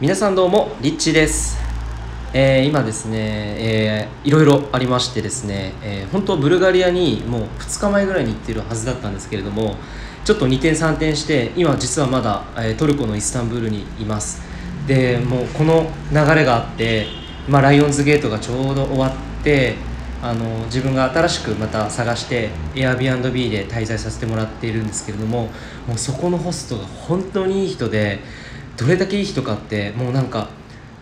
皆さんどうもリッチです、えー今ですね、えーいろいろありましてですね、えー本当ブルガリアにもう2日前ぐらいに行ってるはずだったんですけれどもちょっと2転3転して今実はまだ、えートルコのイスタンブールにいます。でもうこの流れがあって、まあ、ライオンズゲートがちょうど終わってあの自分が新しくまた探して Airbnb で滞在させてもらっているんですけれどももうそこのホストが本当にいい人でどれだけいい人かってもうなんか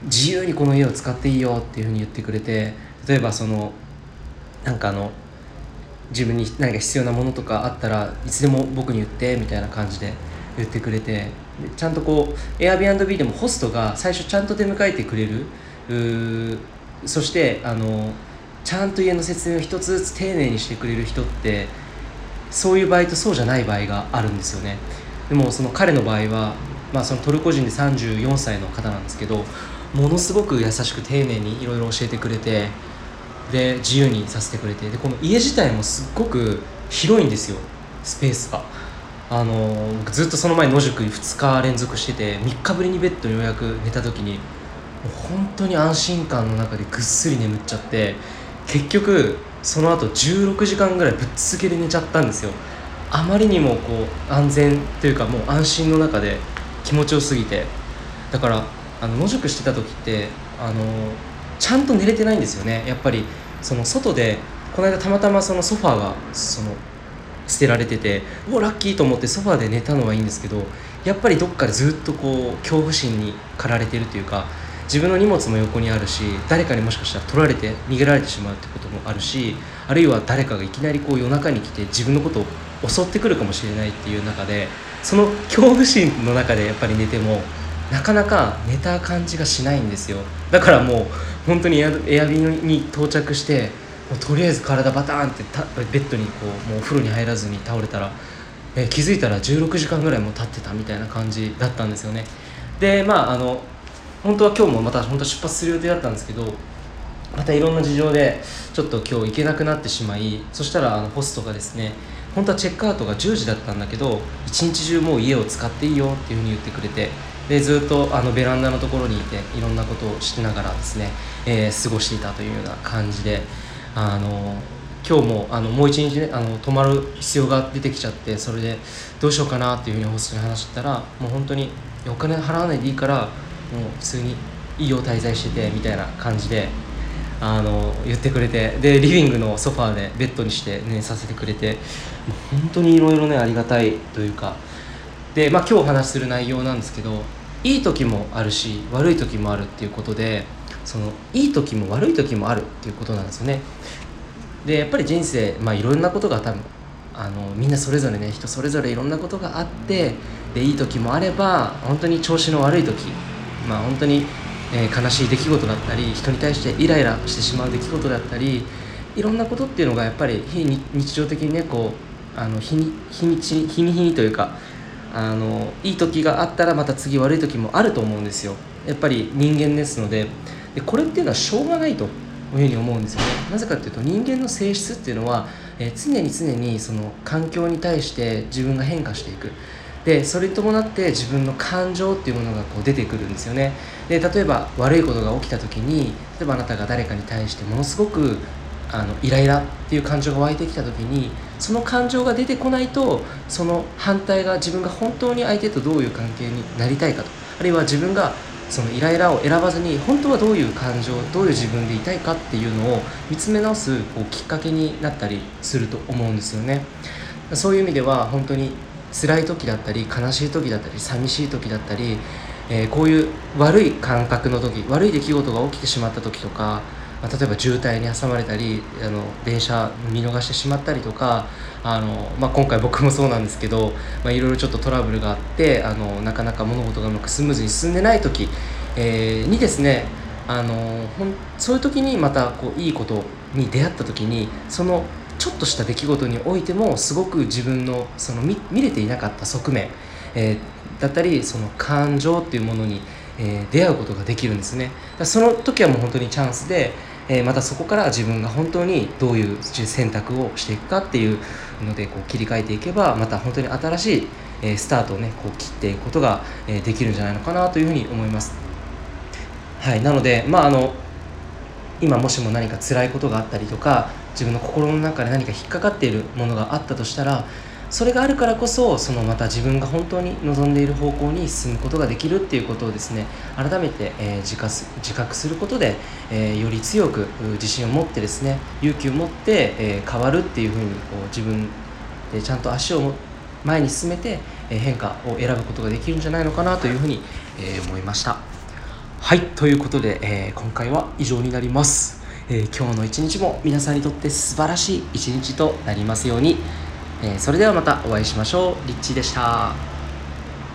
自由にこの家を使っていいよっていうふうに言ってくれて例えばそのなんかあの自分に何か必要なものとかあったらいつでも僕に言ってみたいな感じで言ってくれてちゃんとこう Airbnb でもホストが最初ちゃんと出迎えてくれる。そしてあのちゃんと家の説明を一つずつ丁寧にしてくれる人ってそういう場合とそうじゃない場合があるんですよね。でもその彼の場合は、まあ、そのトルコ人で34歳の方なんですけどものすごく優しく丁寧にいろいろ教えてくれてで自由にさせてくれてでこの家自体もすっごく広いんですよスペースが。あのずっとその前野宿2日連続してて3日ぶりにベッドにようやく寝た時にもう本当に安心感の中でぐっすり眠っちゃって結局その後16時間ぐらいぶっ続けで寝ちゃったんですよ。あまりにもこう安全というかもう安心の中で気持ちよすぎて。だからあの野宿してた時ってあのちゃんと寝れてないんですよね。やっぱりその外でこの間たまたまそのソファーがその捨てられててうわラッキーと思ってソファーで寝たのはいいんですけどやっぱりどっかでずっとこう恐怖心に駆られてるというか自分の荷物も横にあるし誰かにもしかしたら取られて逃げられてしまうってこともあるしあるいは誰かがいきなりこう夜中に来て自分のことを襲ってくるかもしれないっていう中でその恐怖心の中でやっぱり寝てもなかなか寝た感じがしないんですよ。だからもう本当にエアビーに到着してもうとりあえず体バターンってたベッドにこうもうお風呂に入らずに倒れたら、え気づいたら16時間ぐらいもう経ってたみたいな感じだったんですよね。でまああの本当は今日もまた本当は出発する予定だったんですけどまたいろんな事情でちょっと今日行けなくなってしまいそしたらあのホストがですね本当はチェックアウトが10時だったんだけど一日中もう家を使っていいよっていうふうに言ってくれてでずっとあのベランダのところにいていろんなことをしながらですね、えー過ごしていたというような感じであの今日もあのもう一日ねあの泊まる必要が出てきちゃってそれでどうしようかなっていうふうにホストに話したらもう本当にお金払わないでいいからもう普通にいいよ滞在しててみたいな感じであの言ってくれてでリビングのソファーでベッドにして寝させてくれて本当にいろいろねありがたいというか。で、まあ、今日お話しする内容なんですけどいい時もあるし悪い時もあるっていうことでそのいい時も悪い時もあるっていうことなんですよね。でやっぱり人生まあいろんなことが多分あのみんなそれぞれね人それぞれいろんなことがあってでいい時もあれば本当に調子の悪い時まあ本当に、えー悲しい出来事だったり人に対してイライラしてしまう出来事だったりいろんなことっていうのがやっぱり非日常的にねこうあの日に日に日に日にというかあのいい時があったらまた次悪い時もあると思うんですよ。やっぱり人間ですので。でこれっていうのはしょうがないというふうに思うんですよね。なぜかっていうと人間の性質っていうのは、えー常に常にその環境に対して自分が変化していく。でそれに伴って自分の感情っていうものがこう出てくるんですよね。で例えば悪いことが起きた時に例えばあなたが誰かに対してものすごくあのイライラっていう感情が湧いてきた時にその感情が出てこないとその反対が自分が本当に相手とどういう関係になりたいかと。あるいは自分がそのイライラを選ばずに本当はどういう感情どういう自分でいたいかっていうのを見つめ直すこうきっかけになったりすると思うんですよね。そういう意味では本当に辛い時だったり悲しい時だったり寂しい時だったり、えーこういう悪い感覚の時悪い出来事が起きてしまった時とか、まあ例えば渋滞に挟まれたりあの電車見逃してしまったりとかあの、まあ、今回僕もそうなんですけど、まあ、いろいろちょっとトラブルがあってあのなかなか物事がうまくスムーズに進んでない時、えーにですねあのほんそういう時にまたこういいことに出会った時にそのちょっとした出来事においてもすごく自分のその見見れていなかった側面、えーだったりその感情っていうものに、えー出会うことができるんですね。だその時はもう本当にチャンスで、えーまたそこから自分が本当にどういう選択をしていくかっていうのでこう切り替えていけばまた本当に新しい、えスタートをねこう切っていくことが、えできるんじゃないのかなというふうに思います。はい、なので、まあ、あの今もしも何か辛いことがあったりとか自分の心の中で何か引っかかっているものがあったとしたらそれがあるからこそそのまた自分が本当に望んでいる方向に進むことができるっていうことをですね改めて、えー、自覚す自覚することで、えー、より強く自信を持ってですね勇気を持って、えー、変わるっていうふうにこう自分でちゃんと足を前に進めて、え変化を選ぶことができるんじゃないのかなというふうに、え思いました。はいということで、え今回は以上になります、え今日の一日も皆さんにとって素晴らしい一日となりますように。えー、それではまたお会いしましょう。リッチーでした。